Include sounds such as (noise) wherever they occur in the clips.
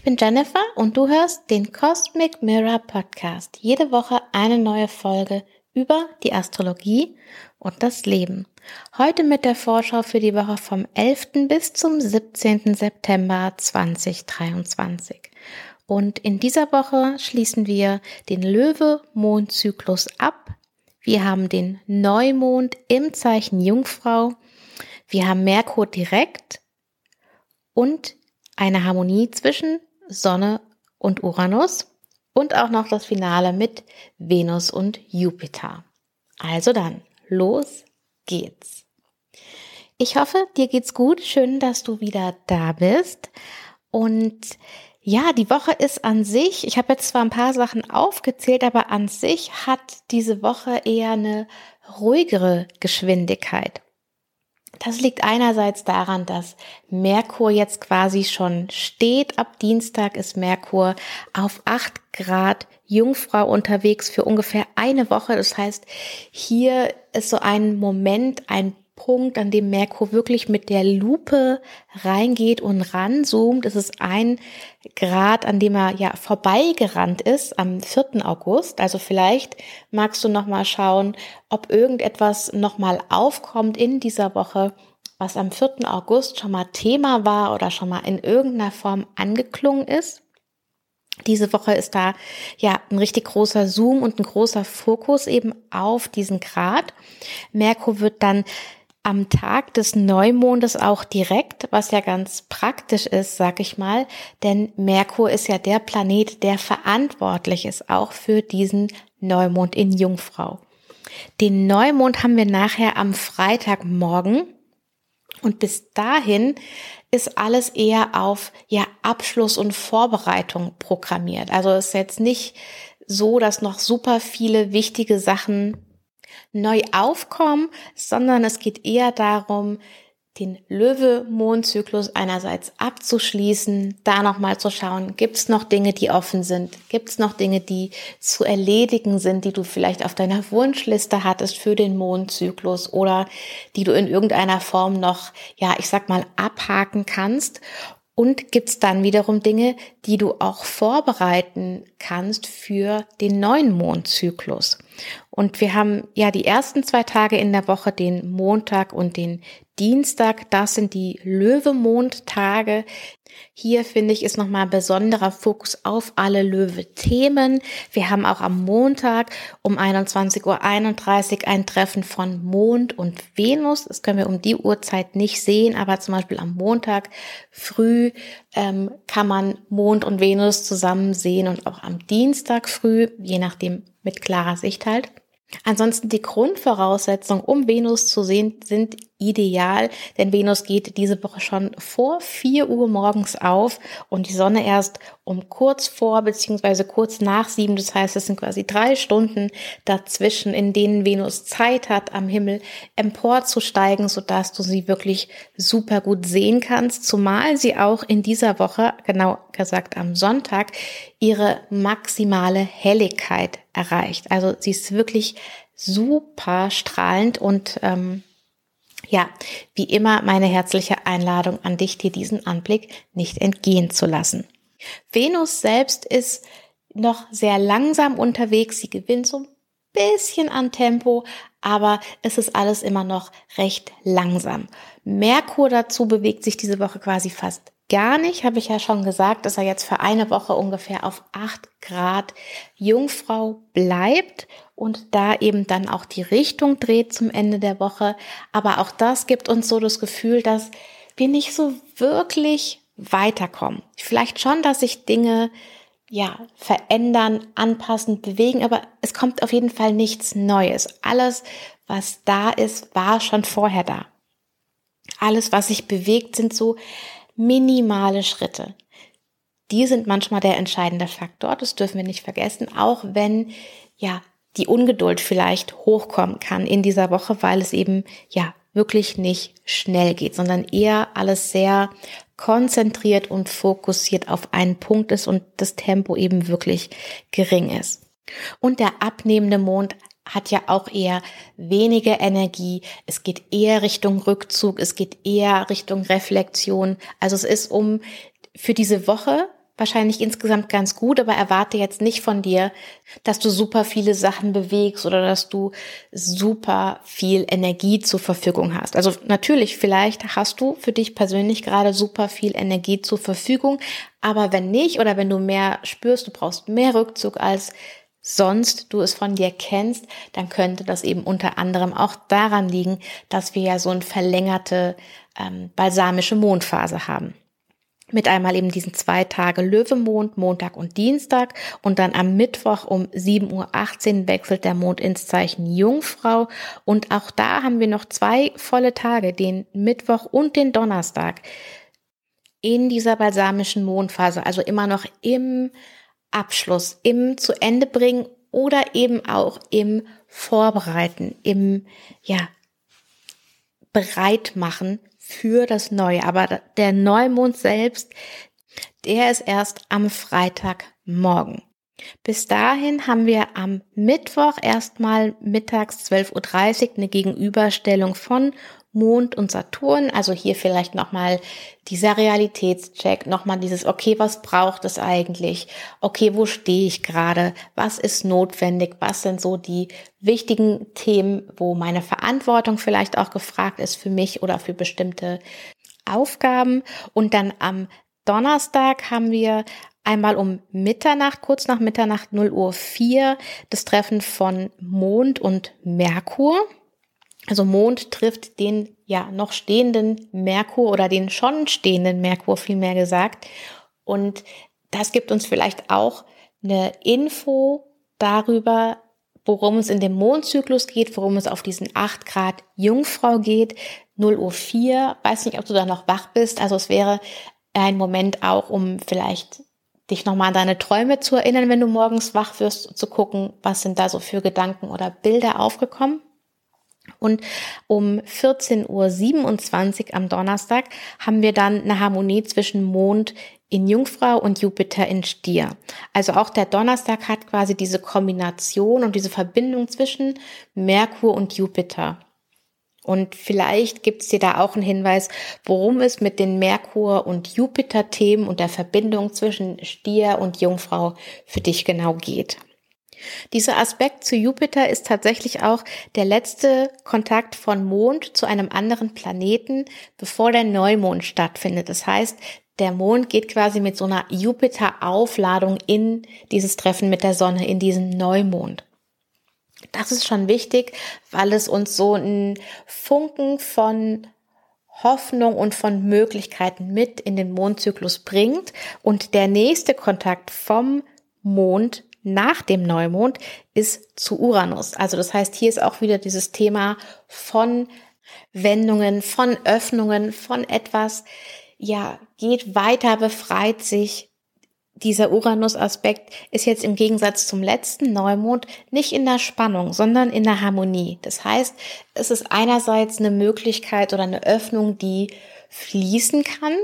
Ich bin Jennifer und du hörst den Cosmic Mirror Podcast. Jede Woche eine neue Folge über die Astrologie und das Leben. Heute mit der Vorschau für die Woche vom 11. bis zum 17. September 2023. Und in dieser Woche schließen wir den Löwe-Mondzyklus ab. Wir haben den Neumond im Zeichen Jungfrau. Wir haben Merkur direkt und eine Harmonie zwischen Sonne und Uranus und auch noch das Finale mit Venus und Jupiter. Also dann, los geht's. Ich hoffe, dir geht's gut. Schön, dass du wieder da bist. Und ja, die Woche ist an sich, ich habe jetzt zwar ein paar Sachen aufgezählt, aber an sich hat diese Woche eher eine ruhigere Geschwindigkeit. Das liegt einerseits daran, dass Merkur jetzt quasi schon steht. Ab Dienstag ist Merkur auf acht Grad Jungfrau unterwegs für ungefähr eine Woche. Das heißt, hier ist so ein Moment, ein Punkt, an dem Merkur wirklich mit der Lupe reingeht und ranzoomt. Es ist ein Grad, an dem er ja vorbeigerannt ist am 4. August. Also vielleicht magst du noch mal schauen, ob irgendetwas noch mal aufkommt in dieser Woche, was am 4. August schon mal Thema war oder schon mal in irgendeiner Form angeklungen ist. Diese Woche ist da ja ein richtig großer Zoom und ein großer Fokus eben auf diesen Grad. Merkur wird dann am Tag des Neumondes auch direkt, was ja ganz praktisch ist, sag ich mal, denn Merkur ist ja der Planet, der verantwortlich ist auch für diesen Neumond in Jungfrau. Den Neumond haben wir nachher am Freitagmorgen und bis dahin ist alles eher auf ja Abschluss und Vorbereitung programmiert. Also ist jetzt nicht so, dass noch super viele wichtige Sachen neu aufkommen, sondern es geht eher darum, den Löwe-Mondzyklus einerseits abzuschließen, da nochmal zu schauen, gibt es noch Dinge, die offen sind, gibt es noch Dinge, die zu erledigen sind, die du vielleicht auf deiner Wunschliste hattest für den Mondzyklus oder die du in irgendeiner Form noch, ja, ich sag mal, abhaken kannst. Und gibt's dann wiederum Dinge, die du auch vorbereiten kannst für den neuen Mondzyklus. Und wir haben ja die ersten zwei Tage in der Woche, den Montag und den Dienstag, das sind die Löwe-Mondtage. Hier finde ich ist nochmal besonderer Fokus auf alle Löwe-Themen. Wir haben auch am Montag um 21.31 Uhr ein Treffen von Mond und Venus. Das können wir um die Uhrzeit nicht sehen, aber zum Beispiel am Montag früh ähm, kann man Mond und Venus zusammen sehen und auch am Dienstag früh, je nachdem mit klarer Sicht halt. Ansonsten die Grundvoraussetzungen, um Venus zu sehen, sind ideal, denn Venus geht diese Woche schon vor 4 Uhr morgens auf und die Sonne erst um kurz vor beziehungsweise kurz nach sieben. Das heißt, es sind quasi drei Stunden dazwischen, in denen Venus Zeit hat, am Himmel emporzusteigen, sodass du sie wirklich super gut sehen kannst, zumal sie auch in dieser Woche, genau gesagt am Sonntag, ihre maximale Helligkeit erreicht. Also sie ist wirklich super strahlend und ähm, ja, wie immer meine herzliche Einladung an dich, dir diesen Anblick nicht entgehen zu lassen. Venus selbst ist noch sehr langsam unterwegs. Sie gewinnt so ein bisschen an Tempo, aber es ist alles immer noch recht langsam. Merkur dazu bewegt sich diese Woche quasi fast gar nicht, habe ich ja schon gesagt, dass er jetzt für eine Woche ungefähr auf acht Grad Jungfrau bleibt und da eben dann auch die Richtung dreht zum Ende der Woche. Aber auch das gibt uns so das Gefühl, dass wir nicht so wirklich weiterkommen. Vielleicht schon, dass sich Dinge ja, verändern, anpassen, bewegen, aber es kommt auf jeden Fall nichts Neues. Alles, was da ist, war schon vorher da. Alles, was sich bewegt, sind so minimale Schritte. Die sind manchmal der entscheidende Faktor, das dürfen wir nicht vergessen, auch wenn ja die Ungeduld vielleicht hochkommen kann in dieser Woche, weil es eben ja wirklich nicht schnell geht, sondern eher alles sehr konzentriert und fokussiert auf einen Punkt ist und das Tempo eben wirklich gering ist. Und der abnehmende Mond hat ja auch eher weniger Energie. Es geht eher Richtung Rückzug. Es geht eher Richtung Reflexion. Also es ist um für diese Woche wahrscheinlich insgesamt ganz gut, aber erwarte jetzt nicht von dir, dass du super viele Sachen bewegst oder dass du super viel Energie zur Verfügung hast. Also natürlich, vielleicht hast du für dich persönlich gerade super viel Energie zur Verfügung, aber wenn nicht oder wenn du mehr spürst, du brauchst mehr Rückzug als sonst du es von dir kennst, dann könnte das eben unter anderem auch daran liegen, dass wir ja so eine verlängerte ähm, balsamische Mondphase haben. Mit einmal eben diesen zwei Tage Löwemond, Montag und Dienstag. Und dann am Mittwoch um 7.18 Uhr wechselt der Mond ins Zeichen Jungfrau. Und auch da haben wir noch zwei volle Tage, den Mittwoch und den Donnerstag in dieser balsamischen Mondphase, also immer noch im Abschluss, im zu Ende bringen oder eben auch im Vorbereiten, im, ja, bereit machen für das Neue. Aber der Neumond selbst, der ist erst am Freitagmorgen. Bis dahin haben wir am Mittwoch erstmal mittags 12.30 Uhr eine Gegenüberstellung von Mond und Saturn. Also hier vielleicht nochmal dieser Realitätscheck, nochmal dieses, okay, was braucht es eigentlich? Okay, wo stehe ich gerade? Was ist notwendig? Was sind so die wichtigen Themen, wo meine Verantwortung vielleicht auch gefragt ist für mich oder für bestimmte Aufgaben? Und dann am Donnerstag haben wir einmal um Mitternacht, kurz nach Mitternacht 0 Uhr 4, das Treffen von Mond und Merkur. Also Mond trifft den ja noch stehenden Merkur oder den schon stehenden Merkur vielmehr gesagt. Und das gibt uns vielleicht auch eine Info darüber, worum es in dem Mondzyklus geht, worum es auf diesen 8 Grad Jungfrau geht. 0 Uhr 4, weiß nicht, ob du da noch wach bist. Also es wäre ein Moment auch, um vielleicht dich nochmal an deine Träume zu erinnern, wenn du morgens wach wirst, zu gucken, was sind da so für Gedanken oder Bilder aufgekommen. Und um 14.27 Uhr am Donnerstag haben wir dann eine Harmonie zwischen Mond in Jungfrau und Jupiter in Stier. Also auch der Donnerstag hat quasi diese Kombination und diese Verbindung zwischen Merkur und Jupiter. Und vielleicht gibt es dir da auch einen Hinweis, worum es mit den Merkur- und Jupiter-Themen und der Verbindung zwischen Stier und Jungfrau für dich genau geht. Dieser Aspekt zu Jupiter ist tatsächlich auch der letzte Kontakt von Mond zu einem anderen Planeten, bevor der Neumond stattfindet. Das heißt, der Mond geht quasi mit so einer Jupiter-Aufladung in dieses Treffen mit der Sonne, in diesen Neumond. Das ist schon wichtig, weil es uns so einen Funken von Hoffnung und von Möglichkeiten mit in den Mondzyklus bringt. Und der nächste Kontakt vom Mond nach dem Neumond ist zu Uranus. Also das heißt, hier ist auch wieder dieses Thema von Wendungen, von Öffnungen, von etwas, ja, geht weiter, befreit sich. Dieser Uranus-Aspekt ist jetzt im Gegensatz zum letzten Neumond nicht in der Spannung, sondern in der Harmonie. Das heißt, es ist einerseits eine Möglichkeit oder eine Öffnung, die fließen kann,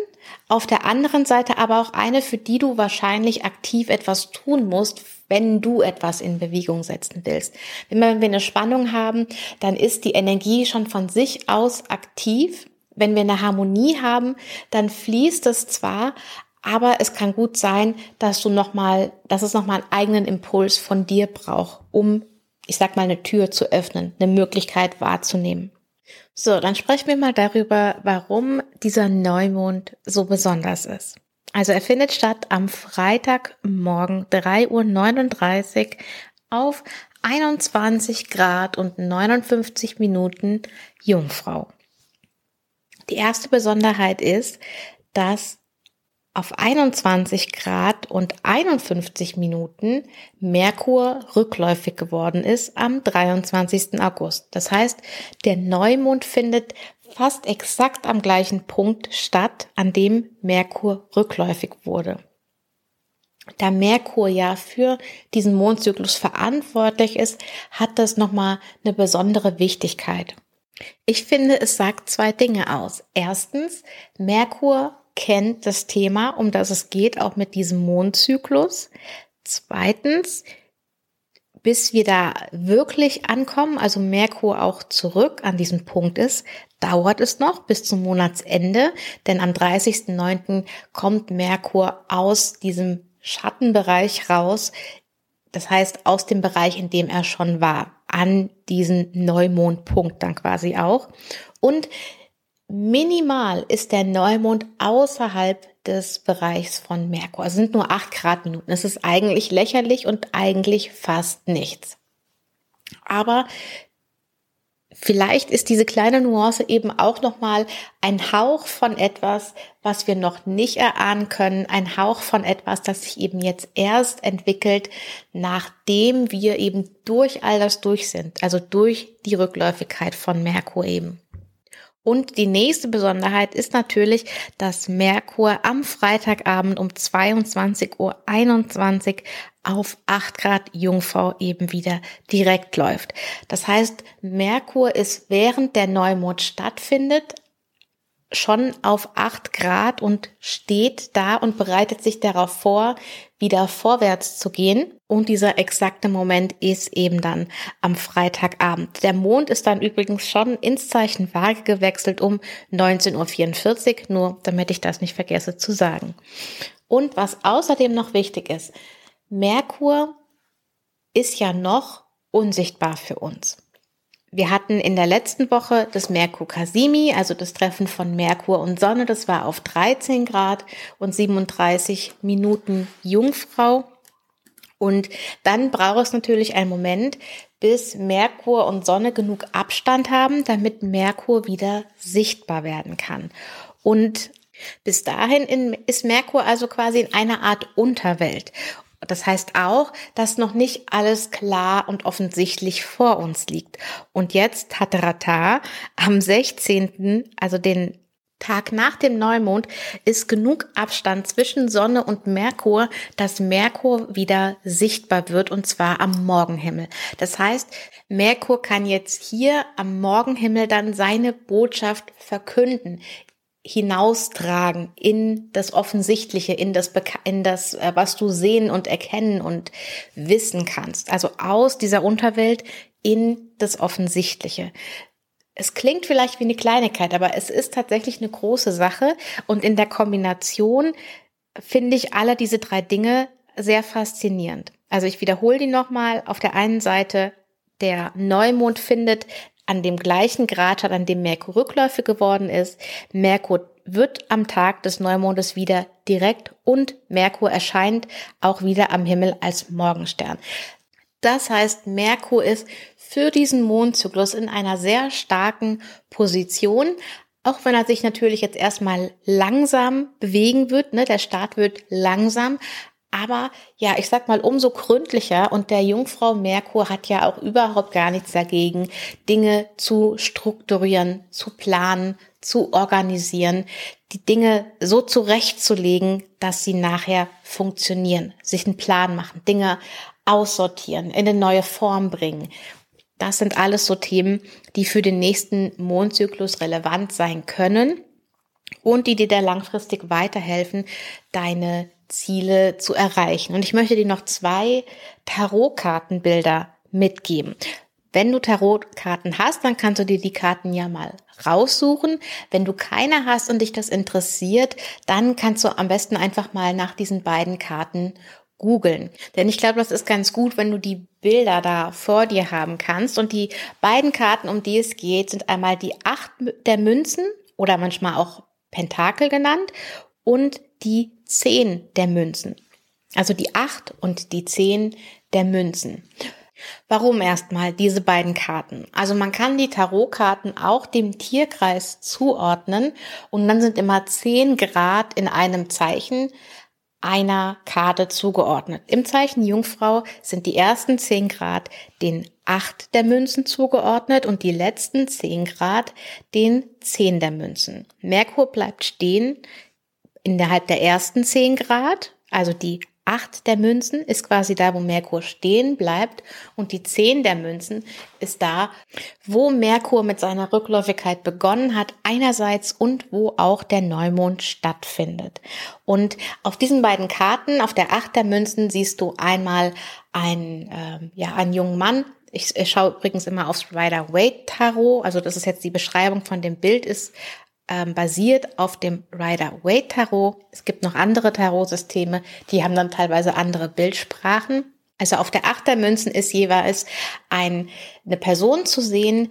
auf der anderen Seite aber auch eine, für die du wahrscheinlich aktiv etwas tun musst, wenn du etwas in Bewegung setzen willst. Wenn wir eine Spannung haben, dann ist die Energie schon von sich aus aktiv. Wenn wir eine Harmonie haben, dann fließt es zwar, aber es kann gut sein, dass du noch mal, dass es noch mal einen eigenen Impuls von dir braucht, um, ich sag mal, eine Tür zu öffnen, eine Möglichkeit wahrzunehmen. So, dann sprechen wir mal darüber, warum dieser Neumond so besonders ist. Also er findet statt am Freitagmorgen 3.39 Uhr auf 21 Grad und 59 Minuten Jungfrau. Die erste Besonderheit ist, dass auf 21 Grad und 51 Minuten Merkur rückläufig geworden ist am 23. August. Das heißt, der Neumond findet fast exakt am gleichen Punkt statt, an dem Merkur rückläufig wurde. Da Merkur ja für diesen Mondzyklus verantwortlich ist, hat das nochmal eine besondere Wichtigkeit. Ich finde, es sagt zwei Dinge aus. Erstens, Merkur kennt das Thema, um das es geht, auch mit diesem Mondzyklus. Zweitens, bis wir da wirklich ankommen, also Merkur auch zurück an diesem Punkt ist, dauert es noch bis zum Monatsende, denn am 30.09. kommt Merkur aus diesem Schattenbereich raus, das heißt aus dem Bereich, in dem er schon war, an diesen Neumondpunkt dann quasi auch. Und minimal ist der Neumond außerhalb des Bereichs von Merkur. Also sind nur acht Grad Minuten. Es ist eigentlich lächerlich und eigentlich fast nichts. Aber vielleicht ist diese kleine Nuance eben auch nochmal ein Hauch von etwas, was wir noch nicht erahnen können, ein Hauch von etwas, das sich eben jetzt erst entwickelt, nachdem wir eben durch all das durch sind, also durch die Rückläufigkeit von Merkur eben. Und die nächste Besonderheit ist natürlich, dass Merkur am Freitagabend um 22.21 Uhr auf 8 Grad Jungfrau eben wieder direkt läuft. Das heißt, Merkur ist während der Neumond stattfindet schon auf 8 Grad und steht da und bereitet sich darauf vor, wieder vorwärts zu gehen. Und dieser exakte Moment ist eben dann am Freitagabend. Der Mond ist dann übrigens schon ins Zeichen Waage gewechselt um 19.44 Uhr, nur damit ich das nicht vergesse zu sagen. Und was außerdem noch wichtig ist, Merkur ist ja noch unsichtbar für uns. Wir hatten in der letzten Woche das Merkur Casimi, also das Treffen von Merkur und Sonne. Das war auf 13 Grad und 37 Minuten Jungfrau. Und dann braucht es natürlich einen Moment, bis Merkur und Sonne genug Abstand haben, damit Merkur wieder sichtbar werden kann. Und bis dahin ist Merkur also quasi in einer Art Unterwelt. Das heißt auch, dass noch nicht alles klar und offensichtlich vor uns liegt. Und jetzt hat Rata am 16., also den Tag nach dem Neumond, ist genug Abstand zwischen Sonne und Merkur, dass Merkur wieder sichtbar wird und zwar am Morgenhimmel. Das heißt, Merkur kann jetzt hier am Morgenhimmel dann seine Botschaft verkünden hinaustragen in das Offensichtliche, in das, in das, äh, was du sehen und erkennen und wissen kannst. Also aus dieser Unterwelt in das Offensichtliche. Es klingt vielleicht wie eine Kleinigkeit, aber es ist tatsächlich eine große Sache. Und in der Kombination finde ich alle diese drei Dinge sehr faszinierend. Also ich wiederhole die nochmal. Auf der einen Seite der Neumond findet an dem gleichen Grad statt, an dem Merkur rückläufig geworden ist. Merkur wird am Tag des Neumondes wieder direkt und Merkur erscheint auch wieder am Himmel als Morgenstern. Das heißt, Merkur ist für diesen Mondzyklus in einer sehr starken Position, auch wenn er sich natürlich jetzt erstmal langsam bewegen wird, ne, der Start wird langsam, aber ja, ich sag mal, umso gründlicher und der Jungfrau Merkur hat ja auch überhaupt gar nichts dagegen, Dinge zu strukturieren, zu planen, zu organisieren, die Dinge so zurechtzulegen, dass sie nachher funktionieren, sich einen Plan machen, Dinge aussortieren, in eine neue Form bringen. Das sind alles so Themen, die für den nächsten Mondzyklus relevant sein können und die dir da langfristig weiterhelfen, deine Ziele zu erreichen. Und ich möchte dir noch zwei Tarotkartenbilder mitgeben. Wenn du Tarotkarten hast, dann kannst du dir die Karten ja mal raussuchen. Wenn du keine hast und dich das interessiert, dann kannst du am besten einfach mal nach diesen beiden Karten googeln. Denn ich glaube, das ist ganz gut, wenn du die Bilder da vor dir haben kannst. Und die beiden Karten, um die es geht, sind einmal die acht der Münzen oder manchmal auch Pentakel genannt und die zehn der Münzen. Also die acht und die zehn der Münzen. Warum erstmal diese beiden Karten? Also man kann die Tarotkarten auch dem Tierkreis zuordnen und dann sind immer zehn Grad in einem Zeichen einer Karte zugeordnet. Im Zeichen Jungfrau sind die ersten zehn Grad den acht der Münzen zugeordnet und die letzten zehn Grad den zehn der Münzen. Merkur bleibt stehen innerhalb der ersten 10 Grad, also die 8 der Münzen ist quasi da, wo Merkur stehen bleibt und die 10 der Münzen ist da, wo Merkur mit seiner Rückläufigkeit begonnen hat einerseits und wo auch der Neumond stattfindet. Und auf diesen beiden Karten, auf der 8 der Münzen, siehst du einmal einen, äh, ja, einen jungen Mann, ich, schaue übrigens immer aufs Rider Waite Tarot. Also das ist jetzt die Beschreibung von dem Bild, ist ähm, basiert auf dem Rider-Waite Tarot. Es gibt noch andere Tarotsysteme, die haben dann teilweise andere Bildsprachen. Also auf der Achtermünzen ist jeweils ein, eine Person zu sehen,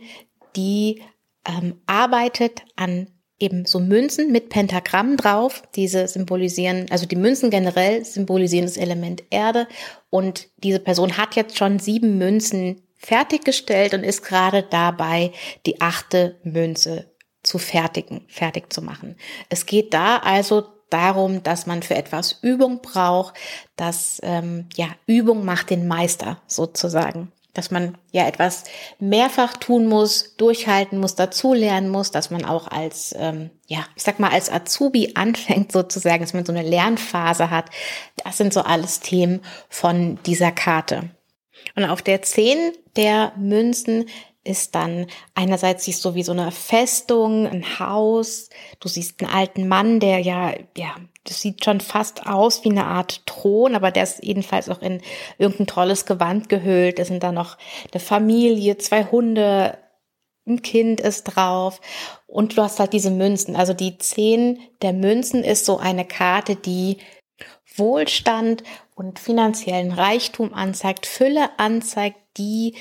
die ähm, arbeitet an eben so Münzen mit Pentagramm drauf. Diese symbolisieren, also die Münzen generell symbolisieren das Element Erde. Und diese Person hat jetzt schon sieben Münzen fertiggestellt und ist gerade dabei, die achte Münze zu fertigen, fertig zu machen. Es geht da also darum, dass man für etwas Übung braucht, dass ähm, ja Übung macht den Meister sozusagen, dass man ja etwas mehrfach tun muss, durchhalten muss, dazulernen muss, dass man auch als ähm, ja ich sag mal als Azubi (laughs) anfängt sozusagen, dass man so eine Lernphase hat. Das sind so alles Themen von dieser Karte. Und auf der 10 der Münzen ist dann einerseits siehst du wie so eine Festung, ein Haus, du siehst einen alten Mann, der ja, ja, das sieht schon fast aus wie eine Art Thron, aber der ist jedenfalls auch in irgendein tolles Gewand gehüllt. Es sind da noch eine Familie, zwei Hunde, ein Kind ist drauf und du hast halt diese Münzen. Also die zehn der Münzen ist so eine Karte, die Wohlstand und finanziellen Reichtum anzeigt, Fülle anzeigt, die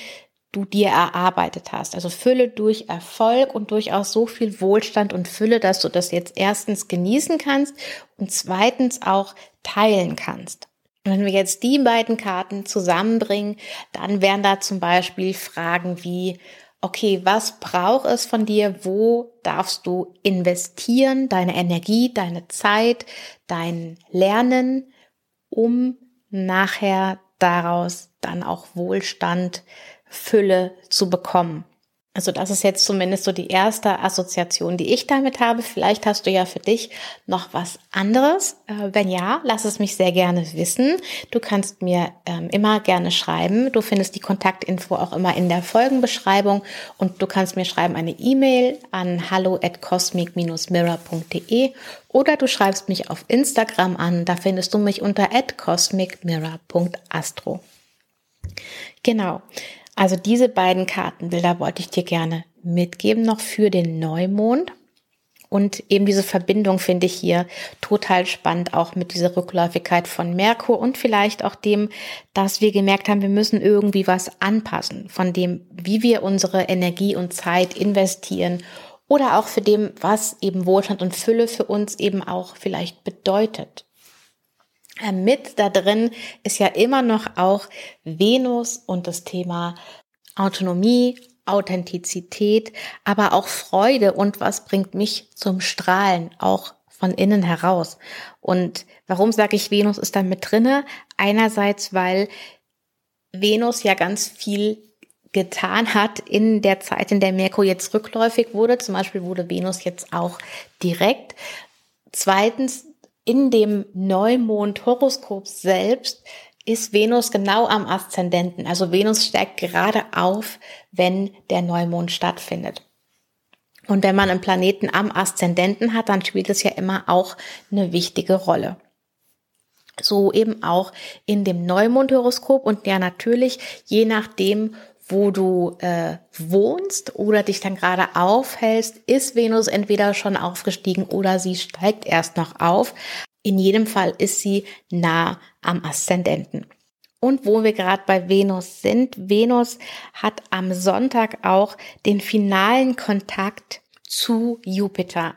du dir erarbeitet hast. Also Fülle durch Erfolg und durchaus so viel Wohlstand und Fülle, dass du das jetzt erstens genießen kannst und zweitens auch teilen kannst. Und wenn wir jetzt die beiden Karten zusammenbringen, dann wären da zum Beispiel Fragen wie, okay, was braucht es von dir? Wo darfst du investieren? Deine Energie, deine Zeit, dein Lernen, um nachher daraus dann auch Wohlstand Fülle zu bekommen. Also das ist jetzt zumindest so die erste Assoziation, die ich damit habe. Vielleicht hast du ja für dich noch was anderes. Äh, wenn ja, lass es mich sehr gerne wissen. Du kannst mir ähm, immer gerne schreiben. Du findest die Kontaktinfo auch immer in der Folgenbeschreibung und du kannst mir schreiben eine E-Mail an hallo at cosmic-mirror.de oder du schreibst mich auf Instagram an. Da findest du mich unter at cosmicmirror.astro. Genau. Also diese beiden Kartenbilder wollte ich dir gerne mitgeben noch für den Neumond. Und eben diese Verbindung finde ich hier total spannend, auch mit dieser Rückläufigkeit von Merkur und vielleicht auch dem, dass wir gemerkt haben, wir müssen irgendwie was anpassen von dem, wie wir unsere Energie und Zeit investieren oder auch für dem, was eben Wohlstand und Fülle für uns eben auch vielleicht bedeutet. Äh, mit da drin ist ja immer noch auch Venus und das Thema Autonomie, Authentizität, aber auch Freude und was bringt mich zum Strahlen, auch von innen heraus. Und warum sage ich, Venus ist da mit drinne? Einerseits, weil Venus ja ganz viel getan hat in der Zeit, in der Merkur jetzt rückläufig wurde. Zum Beispiel wurde Venus jetzt auch direkt. Zweitens, in dem Neumond-Horoskop selbst ist Venus genau am Aszendenten. Also Venus steigt gerade auf, wenn der Neumond stattfindet. Und wenn man einen Planeten am Aszendenten hat, dann spielt es ja immer auch eine wichtige Rolle. So eben auch in dem Neumondhoroskop und ja natürlich je nachdem, wo du äh, wohnst oder dich dann gerade aufhältst, ist Venus entweder schon aufgestiegen oder sie steigt erst noch auf. In jedem Fall ist sie nah am Aszendenten. Und wo wir gerade bei Venus sind, Venus hat am Sonntag auch den finalen Kontakt zu Jupiter.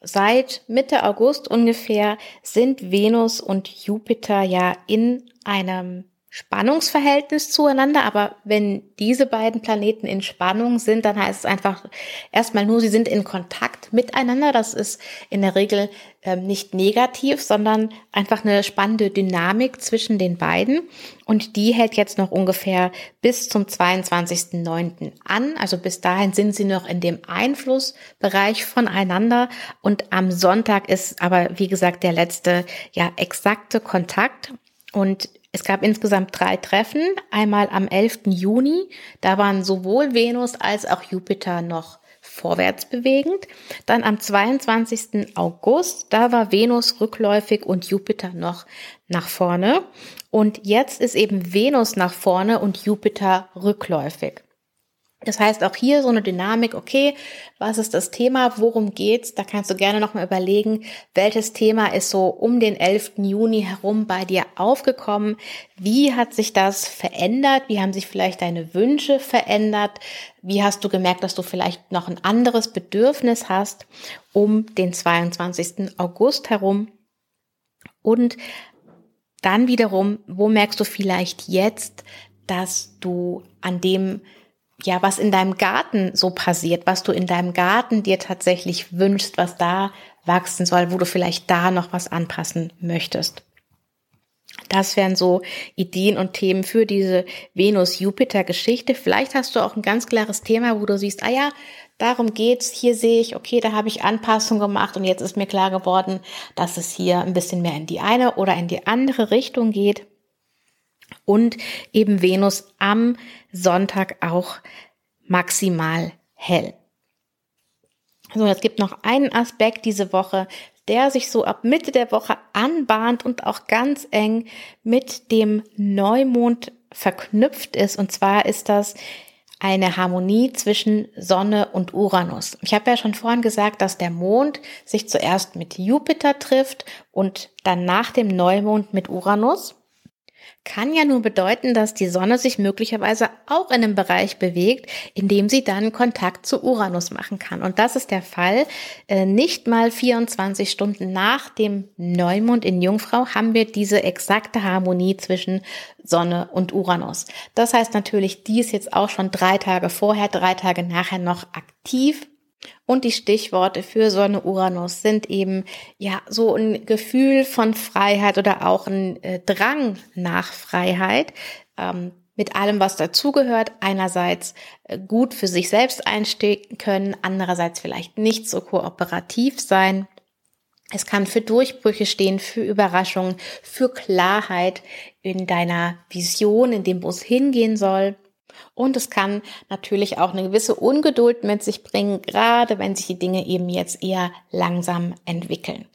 Seit Mitte August ungefähr sind Venus und Jupiter ja in einem Spannungsverhältnis zueinander, aber wenn diese beiden Planeten in Spannung sind, dann heißt es einfach erstmal nur, sie sind in Kontakt miteinander. Das ist in der Regel ähm, nicht negativ, sondern einfach eine spannende Dynamik zwischen den beiden. Und die hält jetzt noch ungefähr bis zum 22.09. an. Also bis dahin sind sie noch in dem Einflussbereich voneinander. Und am Sonntag ist aber, wie gesagt, der letzte, ja, exakte Kontakt. Und es gab insgesamt drei Treffen. Einmal am 11. Juni, da waren sowohl Venus als auch Jupiter noch vorwärts bewegend. Dann am 22. August, da war Venus rückläufig und Jupiter noch nach vorne. Und jetzt ist eben Venus nach vorne und Jupiter rückläufig. Das heißt auch hier so eine Dynamik, okay, was ist das Thema, worum geht's? Da kannst du gerne nochmal überlegen, welches Thema ist so um den 11. Juni herum bei dir aufgekommen? Wie hat sich das verändert? Wie haben sich vielleicht deine Wünsche verändert? Wie hast du gemerkt, dass du vielleicht noch ein anderes Bedürfnis hast um den 22. August herum? Und dann wiederum, wo merkst du vielleicht jetzt, dass du an dem ja, was in deinem Garten so passiert, was du in deinem Garten dir tatsächlich wünschst, was da wachsen soll, wo du vielleicht da noch was anpassen möchtest. Das wären so Ideen und Themen für diese Venus-Jupiter-Geschichte. Vielleicht hast du auch ein ganz klares Thema, wo du siehst, ah ja, darum geht's. Hier sehe ich, okay, da habe ich Anpassungen gemacht und jetzt ist mir klar geworden, dass es hier ein bisschen mehr in die eine oder in die andere Richtung geht und eben Venus am Sonntag auch maximal hell. So, es gibt noch einen Aspekt diese Woche, der sich so ab Mitte der Woche anbahnt und auch ganz eng mit dem Neumond verknüpft ist. Und zwar ist das eine Harmonie zwischen Sonne und Uranus. Ich habe ja schon vorhin gesagt, dass der Mond sich zuerst mit Jupiter trifft und dann nach dem Neumond mit Uranus kann ja nur bedeuten, dass die Sonne sich möglicherweise auch in einem Bereich bewegt, in dem sie dann Kontakt zu Uranus machen kann. Und das ist der Fall. Äh, nicht mal 24 Stunden nach dem Neumond in Jungfrau haben wir diese exakte Harmonie zwischen Sonne und Uranus. Das heißt natürlich, die ist jetzt auch schon drei Tage vorher, drei Tage nachher noch aktiv und die Stichworte für Sonne Uranus sind eben ja so ein Gefühl von Freiheit oder auch ein äh, Drang nach Freiheit. Ähm, mit allem, was dazugehört. Einerseits äh, gut für sich selbst einstehen können, andererseits vielleicht nicht so kooperativ sein. Es kann für Durchbrüche stehen, für Überraschungen, für Klarheit in deiner Vision, in dem, wo es hingehen soll. Und es kann natürlich auch eine gewisse Ungeduld mit sich bringen, gerade wenn sich die Dinge eben jetzt eher langsam entwickeln.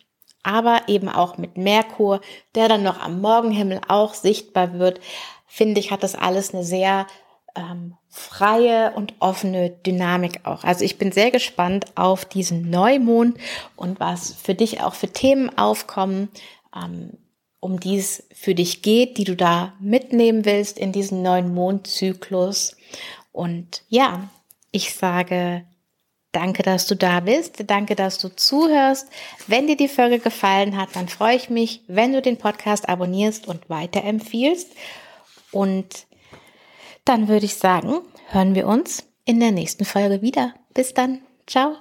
Aber eben auch mit Merkur, der dann noch am Morgenhimmel auch sichtbar wird, finde ich, hat das alles eine sehr ähm, freie und offene Dynamik auch. Also ich bin sehr gespannt auf diesen Neumond und was für dich auch für Themen aufkommen. Ähm, um die es für dich geht, die du da mitnehmen willst in diesen neuen Mondzyklus. Und ja, ich sage danke, dass du da bist. Danke, dass du zuhörst. Wenn dir die Folge gefallen hat, dann freue ich mich, wenn du den Podcast abonnierst und weiterempfiehlst. Und dann würde ich sagen, hören wir uns in der nächsten Folge wieder. Bis dann. Ciao.